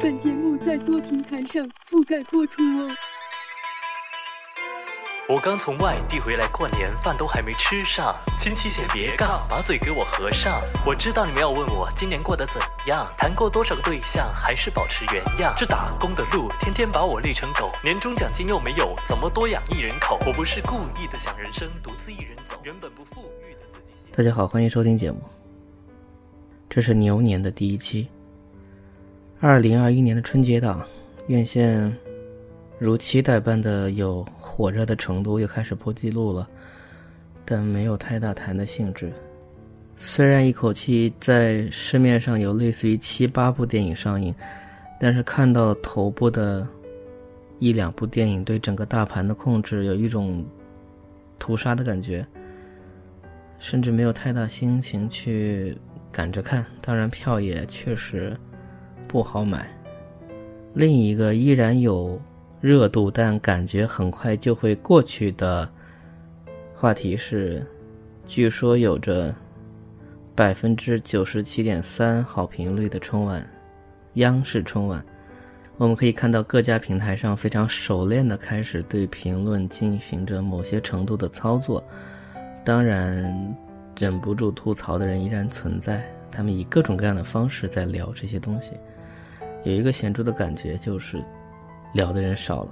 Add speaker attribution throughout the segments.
Speaker 1: 本节目在多平台上覆盖播出哦。
Speaker 2: 我刚从外地回来，过年饭都还没吃上，亲戚先别杠，把嘴给我合上。我知道你们要问我今年过得怎样，谈过多少个对象，还是保持原样。这打工的路，天天把我累成狗，年终奖金又没有，怎么多养一人口？我不是故意的，想人生独自一人走，原本不富裕的自己。
Speaker 3: 大家好，欢迎收听节目。这是牛年的第一期，二零二一年的春节档，院线。如期待般的有火热的程度，又开始破纪录了，但没有太大谈的兴致。虽然一口气在市面上有类似于七八部电影上映，但是看到头部的一两部电影对整个大盘的控制有一种屠杀的感觉，甚至没有太大心情去赶着看。当然，票也确实不好买。另一个依然有。热度，但感觉很快就会过去的话题是，据说有着百分之九十七点三好评率的春晚，央视春晚，我们可以看到各家平台上非常熟练的开始对评论进行着某些程度的操作，当然，忍不住吐槽的人依然存在，他们以各种各样的方式在聊这些东西，有一个显著的感觉就是。聊的人少了，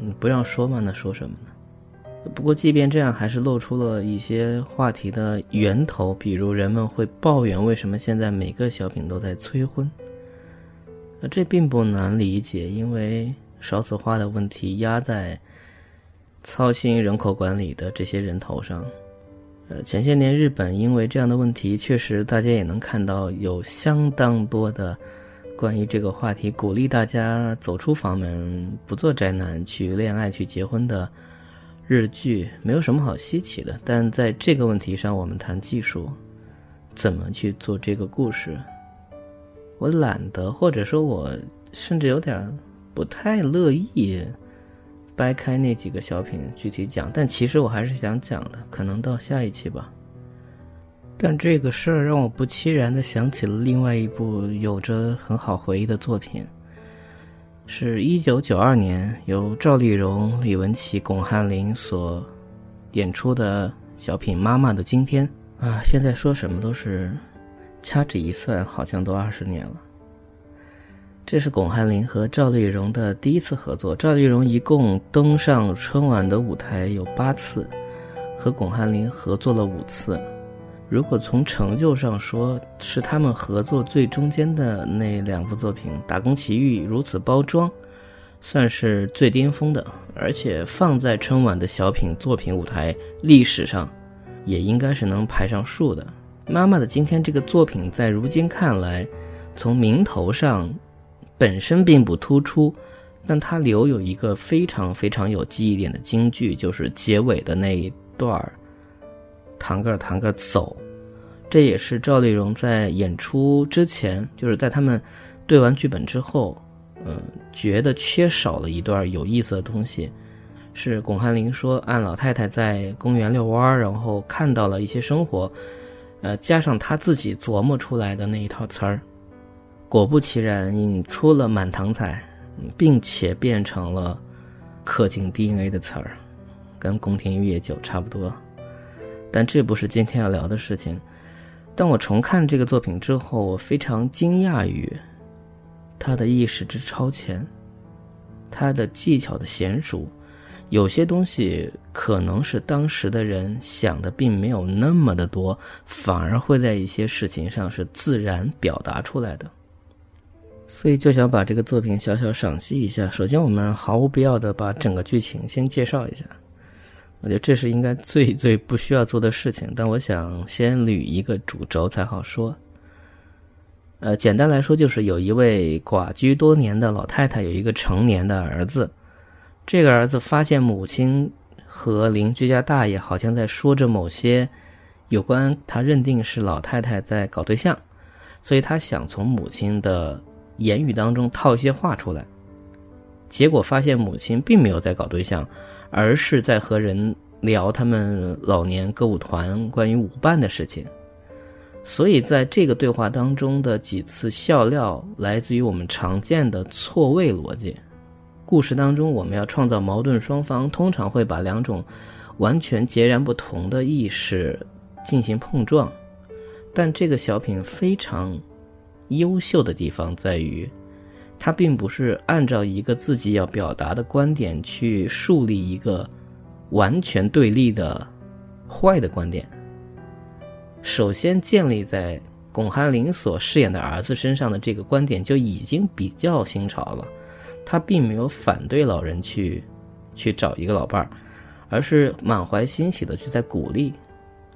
Speaker 3: 你不让说嘛？那说什么呢？不过，即便这样，还是露出了一些话题的源头，比如人们会抱怨为什么现在每个小品都在催婚。这并不难理解，因为少子化的问题压在操心人口管理的这些人头上。呃，前些年日本因为这样的问题，确实大家也能看到有相当多的。关于这个话题，鼓励大家走出房门，不做宅男，去恋爱、去结婚的日剧，没有什么好稀奇的。但在这个问题上，我们谈技术，怎么去做这个故事，我懒得，或者说，我甚至有点不太乐意掰开那几个小品具体讲。但其实我还是想讲的，可能到下一期吧。但这个事儿让我不期然的想起了另外一部有着很好回忆的作品，是一九九二年由赵丽蓉、李文琪、巩汉林所演出的小品《妈妈的今天》啊。现在说什么都是掐指一算，好像都二十年了。这是巩汉林和赵丽蓉的第一次合作。赵丽蓉一共登上春晚的舞台有八次，和巩汉林合作了五次。如果从成就上说，是他们合作最中间的那两部作品《打工奇遇》如此包装，算是最巅峰的，而且放在春晚的小品作品舞台历史上，也应该是能排上数的。妈妈的今天这个作品，在如今看来，从名头上本身并不突出，但它留有一个非常非常有记忆点的京剧，就是结尾的那一段儿。堂个堂个走，这也是赵丽蓉在演出之前，就是在他们对完剧本之后，嗯，觉得缺少了一段有意思的东西。是巩汉林说，按老太太在公园遛弯儿，然后看到了一些生活，呃，加上他自己琢磨出来的那一套词儿，果不其然引出了满堂彩，并且变成了刻进 DNA 的词儿，跟宫廷玉液酒差不多。但这不是今天要聊的事情。当我重看这个作品之后，我非常惊讶于他的意识之超前，他的技巧的娴熟。有些东西可能是当时的人想的并没有那么的多，反而会在一些事情上是自然表达出来的。所以就想把这个作品小小赏析一下。首先，我们毫无必要的把整个剧情先介绍一下。我觉得这是应该最最不需要做的事情，但我想先捋一个主轴才好说。呃，简单来说，就是有一位寡居多年的老太太，有一个成年的儿子，这个儿子发现母亲和邻居家大爷好像在说着某些有关他认定是老太太在搞对象，所以他想从母亲的言语当中套一些话出来。结果发现母亲并没有在搞对象，而是在和人聊他们老年歌舞团关于舞伴的事情。所以在这个对话当中的几次笑料，来自于我们常见的错位逻辑。故事当中，我们要创造矛盾双方，通常会把两种完全截然不同的意识进行碰撞。但这个小品非常优秀的地方在于，他并不是按照一个自己要表达的观点去树立一个完全对立的坏的观点。首先建立在巩汉林所饰演的儿子身上的这个观点就已经比较新潮了，他并没有反对老人去去找一个老伴儿，而是满怀欣喜的去在鼓励，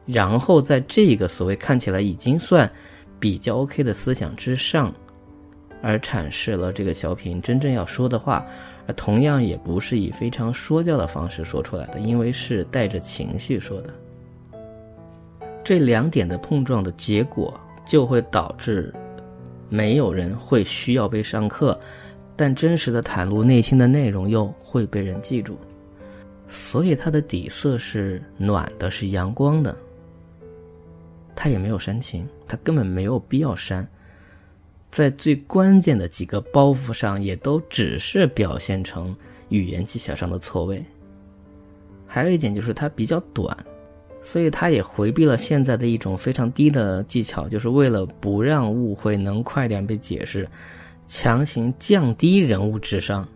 Speaker 3: 然后在这个所谓看起来已经算比较 OK 的思想之上，而阐释了这个小品真正要说的话，而同样也不是以非常说教的方式说出来的，因为是带着情绪说的。这两点的碰撞的结果，就会导致没有人会需要被上课，但真实的袒露内心的内容又会被人记住。所以它的底色是暖的，是阳光的。他也没有煽情，他根本没有必要煽。在最关键的几个包袱上，也都只是表现成语言技巧上的错位。还有一点就是它比较短。所以它也回避了现在的一种非常低的技巧，就是为了不让误会能快点被解释，强行降低人物智商，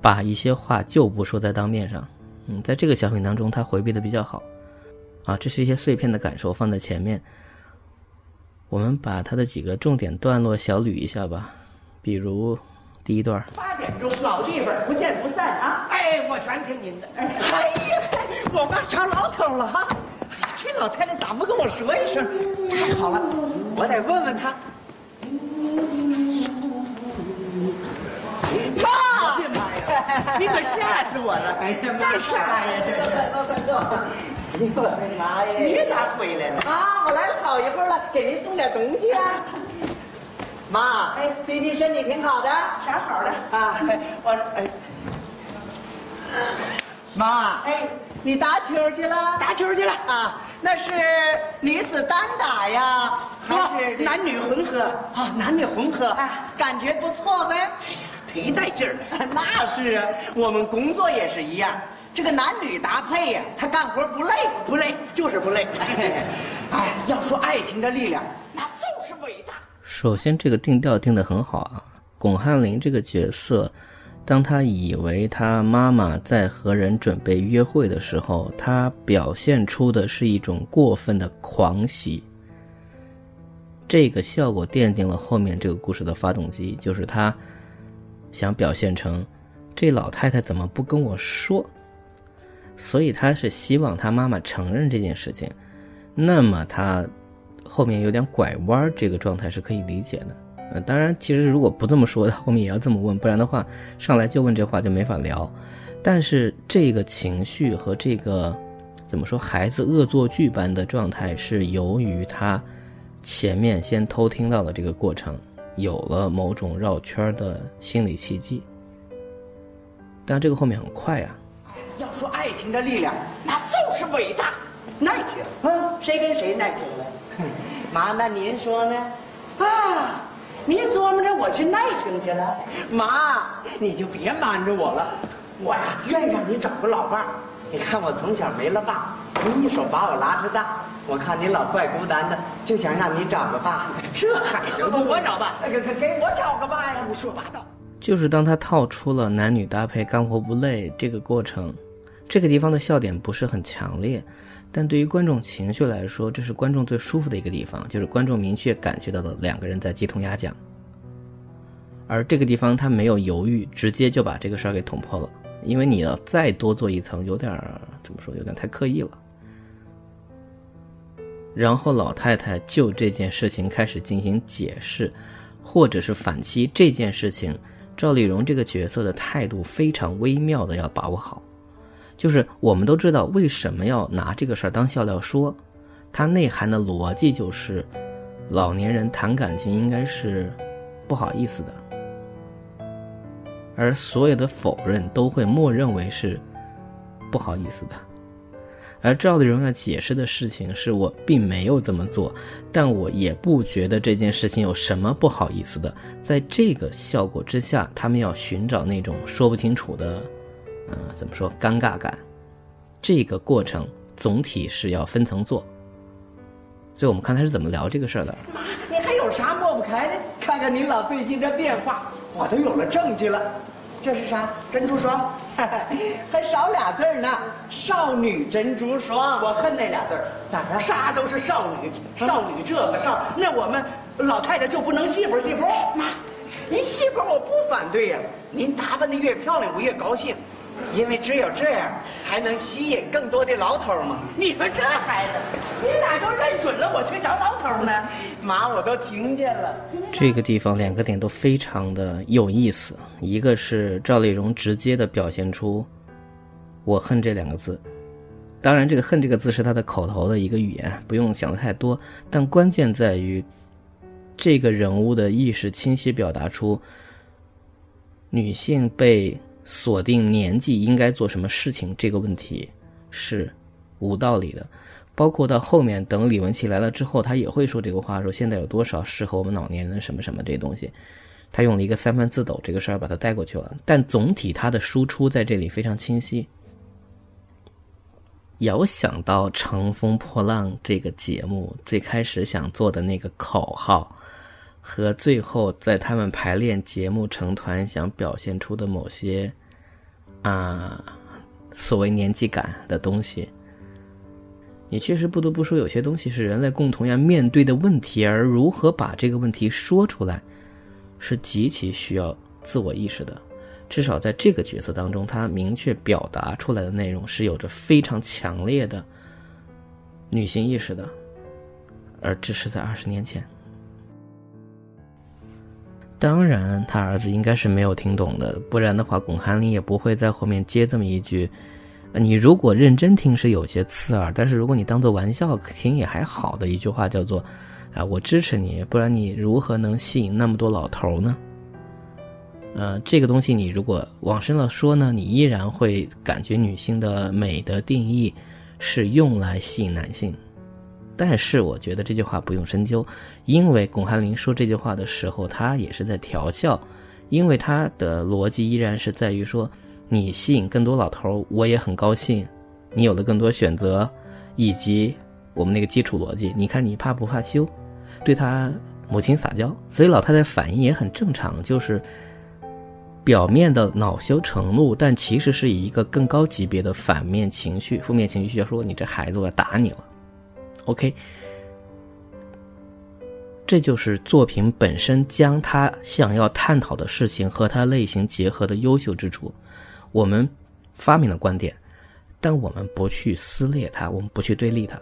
Speaker 3: 把一些话就不说在当面上。嗯，在这个小品当中，他回避的比较好。啊，这是一些碎片的感受放在前面。我们把他的几个重点段落小捋一下吧，比如第一段。
Speaker 4: 八点钟老地方不见不散啊！哎，我全听您的。哎呀。我妈成老头了哈！哎呀，这老太太咋不跟我说一声？太好了，我得问问她。妈！妈呀！你可吓死我了！哎呀，干啥呀，这是。快坐，快坐。哎呀妈呀！你咋回来了？啊，我来了好一会儿了，给您送点东西啊。妈，哎，最近身体挺好的？啥好的？啊，我哎。妈，哎。你打球去了？打球去了啊！那是女子单打呀，还是男女混合？啊，男女混合，感觉不错呗。哎呀，忒带劲儿了。那是啊，我们工作也是一样，这个男女搭配呀，他干活不累，不累，就是不累。哎，要说爱情的力量，那就是伟大。
Speaker 3: 首先，这个定调定得很好啊，巩汉林这个角色。当他以为他妈妈在和人准备约会的时候，他表现出的是一种过分的狂喜。这个效果奠定了后面这个故事的发动机，就是他想表现成这老太太怎么不跟我说？所以他是希望他妈妈承认这件事情。那么他后面有点拐弯，这个状态是可以理解的。呃，当然，其实如果不这么说，他后面也要这么问，不然的话，上来就问这话就没法聊。但是这个情绪和这个怎么说，孩子恶作剧般的状态，是由于他前面先偷听到了这个过程，有了某种绕圈的心理契机。但这个后面很快啊。
Speaker 4: 爱情的力量，那就是伟大。耐情，嗯，谁跟谁耐情了？妈，那您说呢？啊。你琢磨着我去耐情去了，妈，你就别瞒着我了。我呀，愿让你找个老伴儿。你看我从小没了爸，你一手把我拉扯大。我看你老怪孤单的，就想让你找个爸。这还行，我找爸，给给给我找个爸呀！胡说八道。
Speaker 3: 就是当他套出了男女搭配干活不累这个过程，这个地方的笑点不是很强烈。但对于观众情绪来说，这是观众最舒服的一个地方，就是观众明确感觉到的两个人在鸡同鸭讲。而这个地方他没有犹豫，直接就把这个事儿给捅破了。因为你要再多做一层，有点怎么说，有点太刻意了。然后老太太就这件事情开始进行解释，或者是反击这件事情赵丽蓉这个角色的态度非常微妙的要把握好，就是我们都知道为什么要拿这个事儿当笑料说，它内涵的逻辑就是老年人谈感情应该是不好意思的，而所有的否认都会默认为是不好意思的。而赵丽蓉要解释的事情是我并没有这么做，但我也不觉得这件事情有什么不好意思的。在这个效果之下，他们要寻找那种说不清楚的，呃，怎么说尴尬感。这个过程总体是要分层做。所以我们看他是怎么聊这个事儿的。
Speaker 4: 妈，你还有啥抹不开的？看看您老最近这变化，我都有了证据了。这是啥？珍珠霜，还少俩字呢。少女珍珠霜，我恨那俩字儿。咋着？啥都是少女，少女这个少，那我们老太太就不能媳妇媳妇？妈，你媳妇我不反对呀。您打扮的越漂亮，我越高兴，因为只有这样才能吸引更多的老头嘛。你说这孩子，你咋都认准了我去找老头呢？妈，我都听见了。
Speaker 3: 这个地方两个点都非常的有意思，一个是赵丽蓉直接的表现出“我恨”这两个字，当然这个“恨”这个字是她的口头的一个语言，不用想的太多。但关键在于这个人物的意识清晰表达出女性被锁定年纪应该做什么事情这个问题是无道理的。包括到后面，等李文琪来了之后，他也会说这个话，说现在有多少适合我们老年人什么什么这些东西，他用了一个三分自抖这个事儿把它带过去了。但总体他的输出在这里非常清晰。遥想到《乘风破浪》这个节目最开始想做的那个口号，和最后在他们排练节目成团想表现出的某些啊所谓年纪感的东西。你确实不得不说，有些东西是人类共同要面对的问题，而如何把这个问题说出来，是极其需要自我意识的。至少在这个角色当中，他明确表达出来的内容是有着非常强烈的女性意识的，而这是在二十年前。当然，他儿子应该是没有听懂的，不然的话，巩汉林也不会在后面接这么一句。你如果认真听是有些刺耳，但是如果你当做玩笑听也还好的一句话叫做，啊，我支持你，不然你如何能吸引那么多老头呢？呃，这个东西你如果往深了说呢，你依然会感觉女性的美的定义是用来吸引男性，但是我觉得这句话不用深究，因为巩汉林说这句话的时候，他也是在调笑，因为他的逻辑依然是在于说。你吸引更多老头，我也很高兴。你有了更多选择，以及我们那个基础逻辑。你看你怕不怕羞？对他母亲撒娇，所以老太太反应也很正常，就是表面的恼羞成怒，但其实是以一个更高级别的反面情绪、负面情绪，要说你这孩子我要打你了。OK，这就是作品本身将他想要探讨的事情和他类型结合的优秀之处。我们发明了观点，但我们不去撕裂它，我们不去对立它。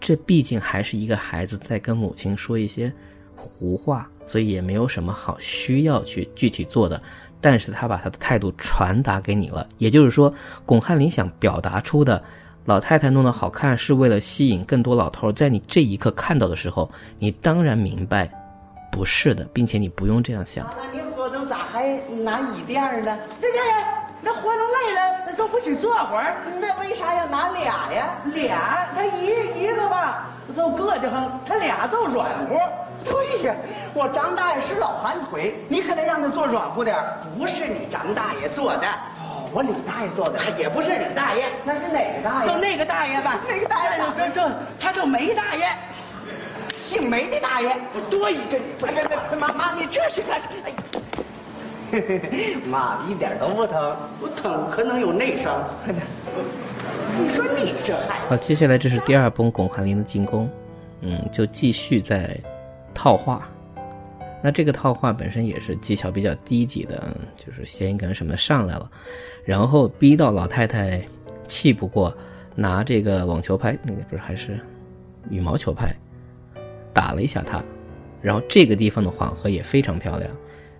Speaker 3: 这毕竟还是一个孩子在跟母亲说一些胡话，所以也没有什么好需要去具体做的。但是他把他的态度传达给你了，也就是说，巩汉林想表达出的，老太太弄得好看是为了吸引更多老头。在你这一刻看到的时候，你当然明白，不是的，并且你不用这样想。
Speaker 4: 那你活动咋还拿椅垫呢？这这。那活动累了，那都不许坐会儿，那为啥要拿俩呀？俩，他一一个吧，就硌得慌，他俩都软乎。对呀，我张大爷是老寒腿，你可得让他坐软乎点不是你张大爷坐的，我李大爷做的，也不是李大爷，那是哪个大爷？就那个大爷吧。哪个大爷？这这，他叫梅大爷，姓梅的大爷。多一个，别别别，妈妈，你这是干啥？哎。妈，一点都不疼，不疼可能有内伤。你说你这孩子……
Speaker 3: 好，接下来这是第二波巩汉林的进攻，嗯，就继续在套话。那这个套话本身也是技巧比较低级的，就是谐音梗什么上来了，然后逼到老太太气不过，拿这个网球拍，那个不是还是羽毛球拍，打了一下他，然后这个地方的缓和也非常漂亮。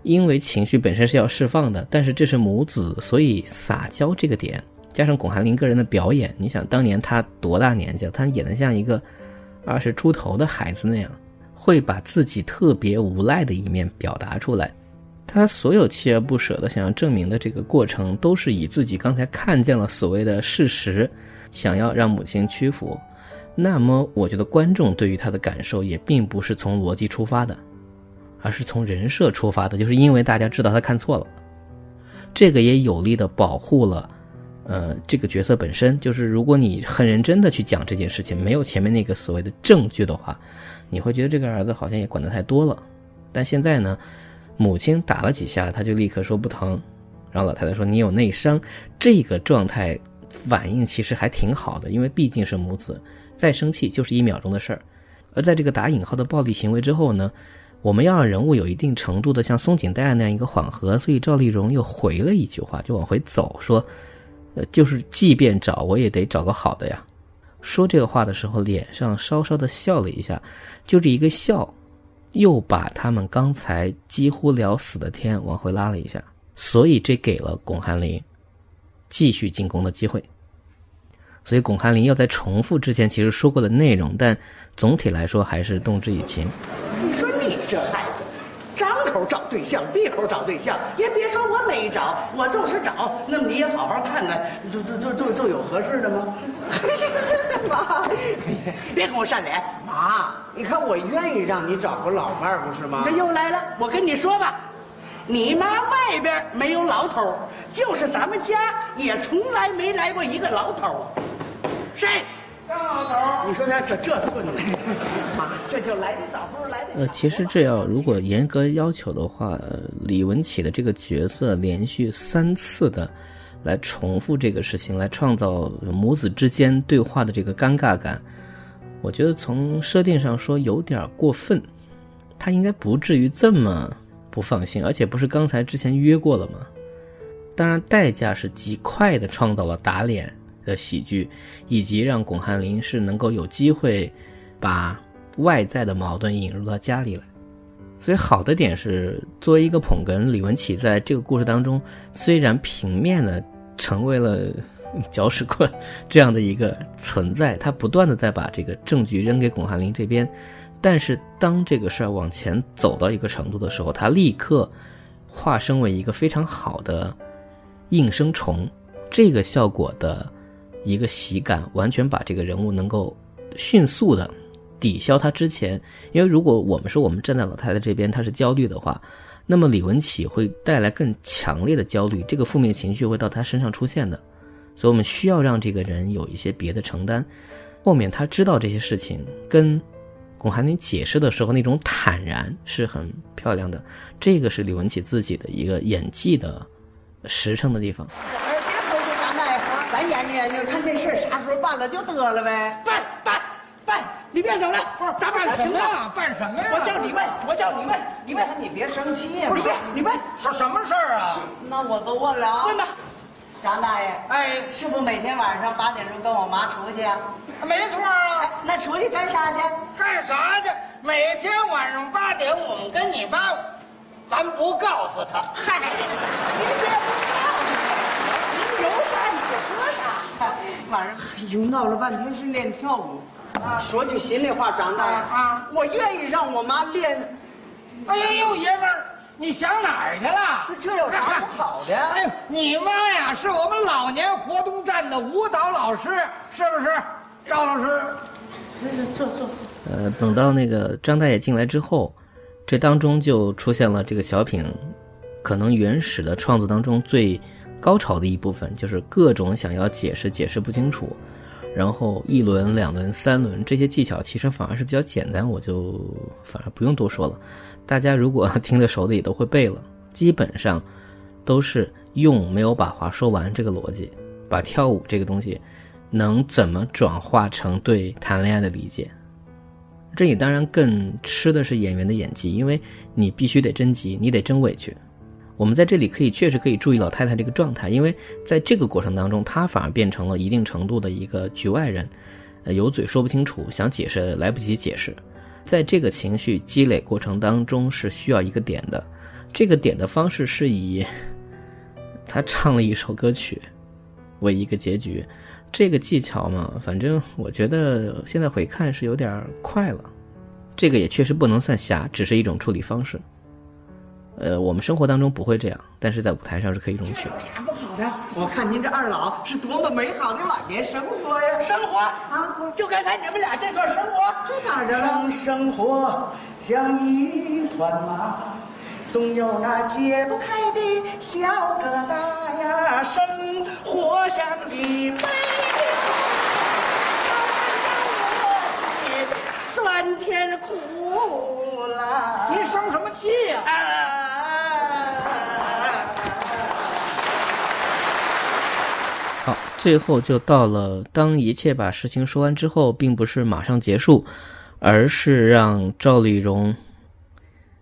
Speaker 3: 因为情绪本身是要释放的，但是这是母子，所以撒娇这个点，加上巩汉林个人的表演，你想当年他多大年纪了？他演的像一个二十出头的孩子那样，会把自己特别无赖的一面表达出来。他所有锲而不舍的想要证明的这个过程，都是以自己刚才看见了所谓的事实，想要让母亲屈服。那么，我觉得观众对于他的感受也并不是从逻辑出发的。而是从人设出发的，就是因为大家知道他看错了，这个也有力的保护了，呃，这个角色本身。就是如果你很认真的去讲这件事情，没有前面那个所谓的证据的话，你会觉得这个儿子好像也管得太多了。但现在呢，母亲打了几下，他就立刻说不疼，然后老太太说你有内伤，这个状态反应其实还挺好的，因为毕竟是母子，再生气就是一秒钟的事儿。而在这个打引号的暴力行为之后呢？我们要让人物有一定程度的像松井带那样一个缓和，所以赵丽蓉又回了一句话，就往回走，说：“呃，就是即便找我也得找个好的呀。”说这个话的时候，脸上稍稍的笑了一下，就这一个笑，又把他们刚才几乎聊死的天往回拉了一下，所以这给了巩汉林继续进攻的机会。所以巩汉林要再重复之前其实说过的内容，但总体来说还是动之以情。
Speaker 4: 这孩子，张口找对象，闭口找对象，也别说我没找，我就是找。那么你也好好看看，都都都都都有合适的吗？妈，别跟我扇脸。妈，你看我愿意让你找个老伴儿，不是吗？这又来了，我跟你说吧，你妈外边没有老头，就是咱们家也从来没来过一个老头。谁？张老头，你说他这这寸的，妈，这就来的早不如来的
Speaker 3: 呃，其实这要如果严格要求的话，李文启的这个角色连续三次的来重复这个事情，来创造母子之间对话的这个尴尬感，我觉得从设定上说有点过分，他应该不至于这么不放心，而且不是刚才之前约过了吗？当然，代价是极快的创造了打脸。的喜剧，以及让巩汉林是能够有机会把外在的矛盾引入到家里来。所以好的点是，作为一个捧哏，李文启在这个故事当中，虽然平面的成为了 搅屎棍 这样的一个存在，他不断的在把这个证据扔给巩汉林这边，但是当这个事儿往前走到一个程度的时候，他立刻化身为一个非常好的应声虫，这个效果的。一个喜感，完全把这个人物能够迅速的抵消他之前。因为如果我们说我们站在老太太这边，她是焦虑的话，那么李文启会带来更强烈的焦虑，这个负面情绪会到他身上出现的。所以我们需要让这个人有一些别的承担。后面他知道这些事情，跟巩寒林解释的时候那种坦然是很漂亮的。这个是李文启自己的一个演技的实诚的地方。
Speaker 4: 办了就得了呗。办办办，你别整了，不是咱办
Speaker 5: 什么呀？办什么呀？
Speaker 4: 我叫你问，我叫你问，你问，
Speaker 5: 你别生气呀。
Speaker 4: 不是，你问
Speaker 5: 是什么事儿啊？
Speaker 4: 那我都问了啊。问吧，张大爷。
Speaker 5: 哎，
Speaker 4: 是不每天晚上八点钟跟我妈出去啊？
Speaker 5: 没错啊。
Speaker 4: 那出去干啥去？
Speaker 5: 干啥去？每天晚上八点，我们跟你爸，咱不告诉他。
Speaker 4: 嗨，您别告诉他，您有啥你就说啥。晚上，哎呦，闹了半天是练跳舞。说句心里话，张大爷，啊，我愿意让我妈练。
Speaker 5: 哎呦，爷们儿，你想哪儿去了？
Speaker 4: 这有啥不好的？哎呦，
Speaker 5: 你妈呀，是我们老年活动站的舞蹈老师，是不是？赵老师，
Speaker 4: 坐坐坐。
Speaker 3: 呃，等到那个张大爷进来之后，这当中就出现了这个小品，可能原始的创作当中最。高潮的一部分就是各种想要解释解释不清楚，然后一轮、两轮、三轮这些技巧其实反而是比较简单，我就反而不用多说了。大家如果 听得熟的也都会背了，基本上都是用没有把话说完这个逻辑，把跳舞这个东西能怎么转化成对谈恋爱的理解。这里当然更吃的是演员的演技，因为你必须得真急，你得真委屈。我们在这里可以确实可以注意老太太这个状态，因为在这个过程当中，她反而变成了一定程度的一个局外人，呃，有嘴说不清楚，想解释来不及解释，在这个情绪积累过程当中是需要一个点的，这个点的方式是以他唱了一首歌曲为一个结局。这个技巧嘛，反正我觉得现在回看是有点快了。这个也确实不能算瞎，只是一种处理方式。呃，我们生活当中不会这样，但是在舞台上是可以容许的。
Speaker 4: 有啥不好的？我看您这二老是多么美好的晚年生活呀！
Speaker 5: 生活啊，就刚才你们俩这段生活，
Speaker 4: 这咋着了？
Speaker 5: 生生活像一团麻，总有那解不开的小疙瘩呀。生活像一杯酸甜苦辣。
Speaker 4: 您生什么气呀、
Speaker 5: 啊？
Speaker 3: 好，最后就到了当一切把事情说完之后，并不是马上结束，而是让赵丽蓉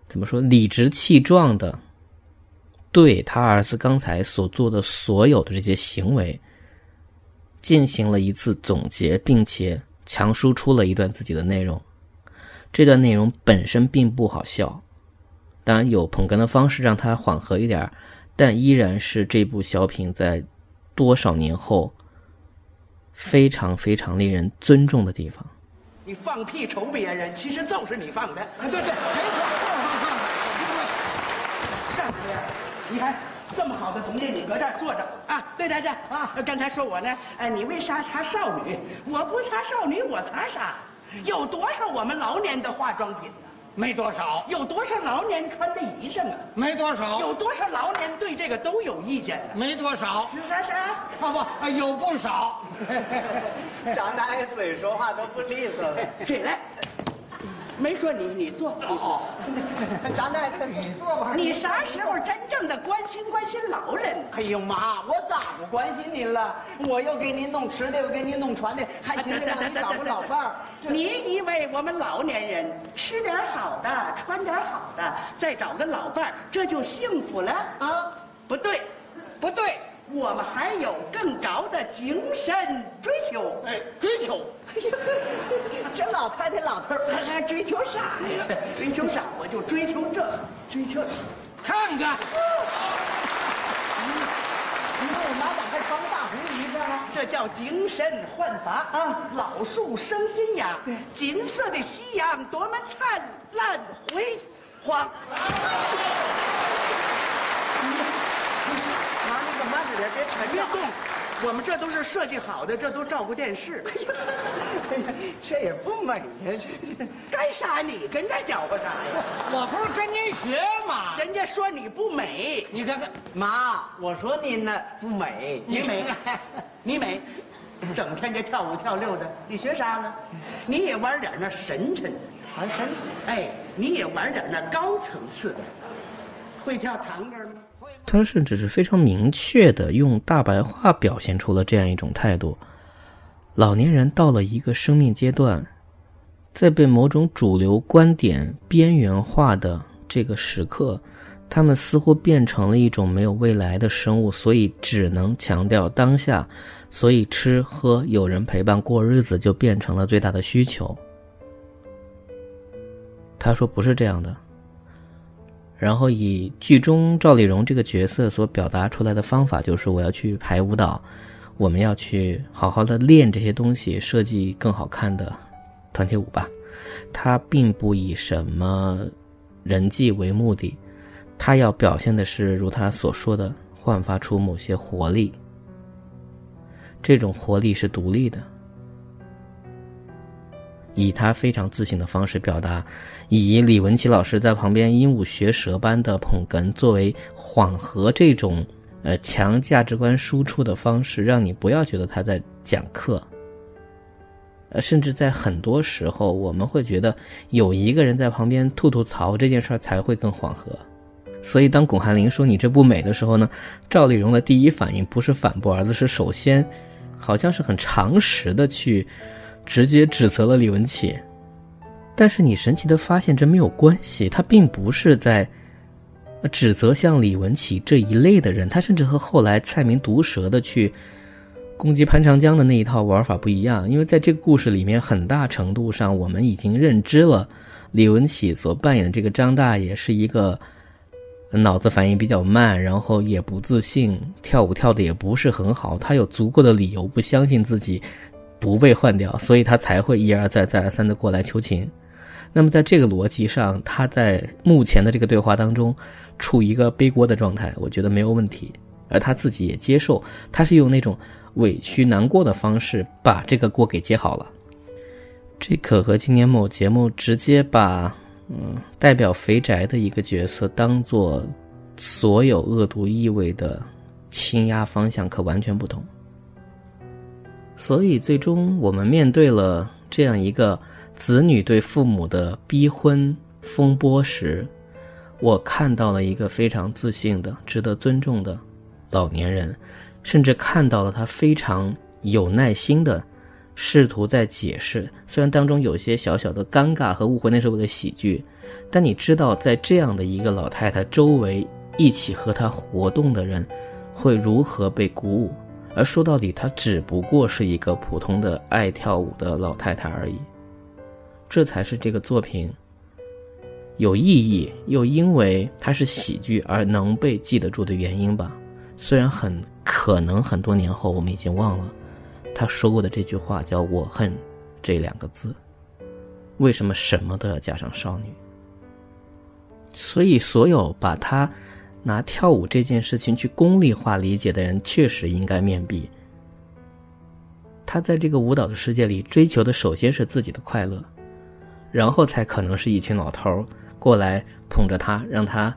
Speaker 3: 怎么说理直气壮的对他儿子刚才所做的所有的这些行为进行了一次总结，并且强输出了一段自己的内容。这段内容本身并不好笑，当然有捧哏的方式让它缓和一点，但依然是这部小品在。多少年后，非常非常令人尊重的地方。
Speaker 5: 你放屁瞅别人，其实就是你放的。
Speaker 4: 对对，没错，
Speaker 5: 上边，你看这么好的东西，你搁这儿坐着啊？对对对啊！刚才说我呢，哎，你为啥查少女？我不查少女，我查啥？有多少我们老年的化妆品呢？
Speaker 4: 没多少，
Speaker 5: 有多少老年穿的衣裳啊？
Speaker 4: 没多少，
Speaker 5: 有多少老年对这个都有意见呢？
Speaker 4: 没多少，
Speaker 5: 有啥啥？
Speaker 4: 啊不，有不少。
Speaker 6: 张大爷嘴说话都不利索了。
Speaker 5: 起来，没说你，你坐，你坐。
Speaker 6: 长大夫你坐吧。
Speaker 5: 你啥时候真正的关心关心老人？
Speaker 6: 哎呦妈，我咋不关心您了？我又给您弄吃的，又给您弄穿的，还寻思让您找个老伴儿。
Speaker 5: 你以为我们老年人吃点好的，穿点好的，再找个老伴儿，这就幸福了啊？不对，
Speaker 4: 不对，
Speaker 5: 我们还有更高的精神追求。
Speaker 4: 哎，追求。
Speaker 5: 哎呀，这老太太老头还还追求啥呀？追求啥？我就追求这，追求。
Speaker 4: 看看。
Speaker 6: 你说我妈咋还穿个大红衣裳呢？
Speaker 5: 这叫精神焕发啊！老树生新芽，金色的夕阳多么灿烂辉煌。
Speaker 6: 妈，你可慢着点，别沉
Speaker 5: 别动，我们这都是设计好的，这都照顾电视。
Speaker 6: 哎呀，这也不美呀，这
Speaker 5: 干啥？你跟这搅和啥呀？
Speaker 4: 我不是跟您学吗？
Speaker 5: 人家说你不美，
Speaker 4: 你看看，
Speaker 6: 妈，我说您呢不美，
Speaker 5: 你美，你美，整天这跳舞跳六的，你学啥了？你也玩点那神沉，
Speaker 6: 玩神，
Speaker 5: 哎，你也玩点那高层次的，会跳探戈吗？
Speaker 3: 他甚至是非常明确的用大白话表现出了这样一种态度：老年人到了一个生命阶段，在被某种主流观点边缘化的这个时刻，他们似乎变成了一种没有未来的生物，所以只能强调当下，所以吃喝有人陪伴过日子就变成了最大的需求。他说不是这样的。然后以剧中赵丽蓉这个角色所表达出来的方法，就是我要去排舞蹈，我们要去好好的练这些东西，设计更好看的团体舞吧。他并不以什么人际为目的，他要表现的是如他所说的，焕发出某些活力。这种活力是独立的。以他非常自信的方式表达，以李文琪老师在旁边鹦鹉学舌般的捧哏作为缓和这种呃强价值观输出的方式，让你不要觉得他在讲课。呃，甚至在很多时候，我们会觉得有一个人在旁边吐吐槽这件事儿才会更缓和。所以，当巩汉林说你这不美的时候呢，赵丽蓉的第一反应不是反驳儿子，是首先，好像是很常识的去。直接指责了李文启，但是你神奇的发现这没有关系，他并不是在指责像李文启这一类的人，他甚至和后来蔡明毒舌的去攻击潘长江的那一套玩法不一样，因为在这个故事里面，很大程度上我们已经认知了李文启所扮演的这个张大爷是一个脑子反应比较慢，然后也不自信，跳舞跳的也不是很好，他有足够的理由不相信自己不被换掉，所以他才会一而再再而三的过来求情。那么在这个逻辑上，他在目前的这个对话当中处于一个背锅的状态，我觉得没有问题，而他自己也接受，他是用那种委屈难过的方式把这个锅给接好了。这可和今年某节目直接把。嗯，代表肥宅的一个角色，当做所有恶毒意味的倾压方向，可完全不同。所以，最终我们面对了这样一个子女对父母的逼婚风波时，我看到了一个非常自信的、值得尊重的老年人，甚至看到了他非常有耐心的。试图在解释，虽然当中有些小小的尴尬和误会，那是我的喜剧，但你知道，在这样的一个老太太周围一起和她活动的人，会如何被鼓舞？而说到底，她只不过是一个普通的爱跳舞的老太太而已。这才是这个作品有意义，又因为它是喜剧而能被记得住的原因吧。虽然很可能很多年后我们已经忘了。他说过的这句话叫“我恨”这两个字，为什么什么都要加上少女？所以，所有把他拿跳舞这件事情去功利化理解的人，确实应该面壁。他在这个舞蹈的世界里追求的，首先是自己的快乐，然后才可能是一群老头过来捧着他，让他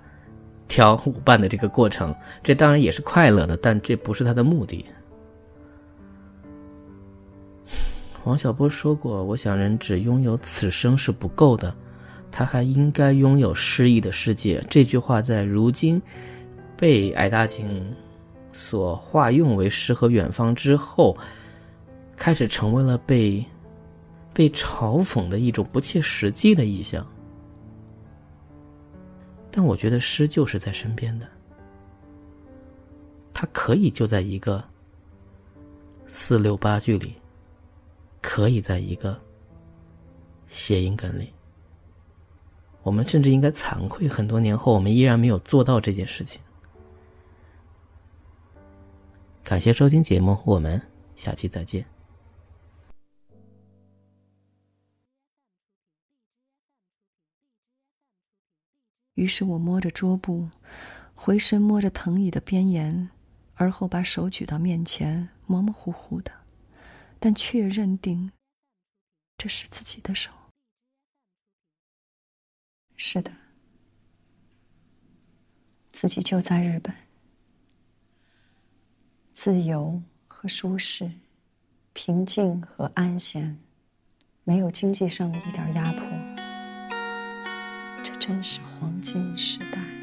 Speaker 3: 跳舞伴的这个过程。这当然也是快乐的，但这不是他的目的。王小波说过：“我想，人只拥有此生是不够的，他还应该拥有诗意的世界。”这句话在如今被矮大紧所化用为诗和远方之后，开始成为了被被嘲讽的一种不切实际的意象。但我觉得诗就是在身边的，它可以就在一个四六八句里。可以在一个谐音梗里，我们甚至应该惭愧，很多年后我们依然没有做到这件事情。感谢收听节目，我们下期再见。
Speaker 7: 于是我摸着桌布，回身摸着藤椅的边沿，而后把手举到面前，模模糊糊的。但却认定这是自己的手。是的，自己就在日本，自由和舒适，平静和安闲，没有经济上的一点压迫。这真是黄金时代。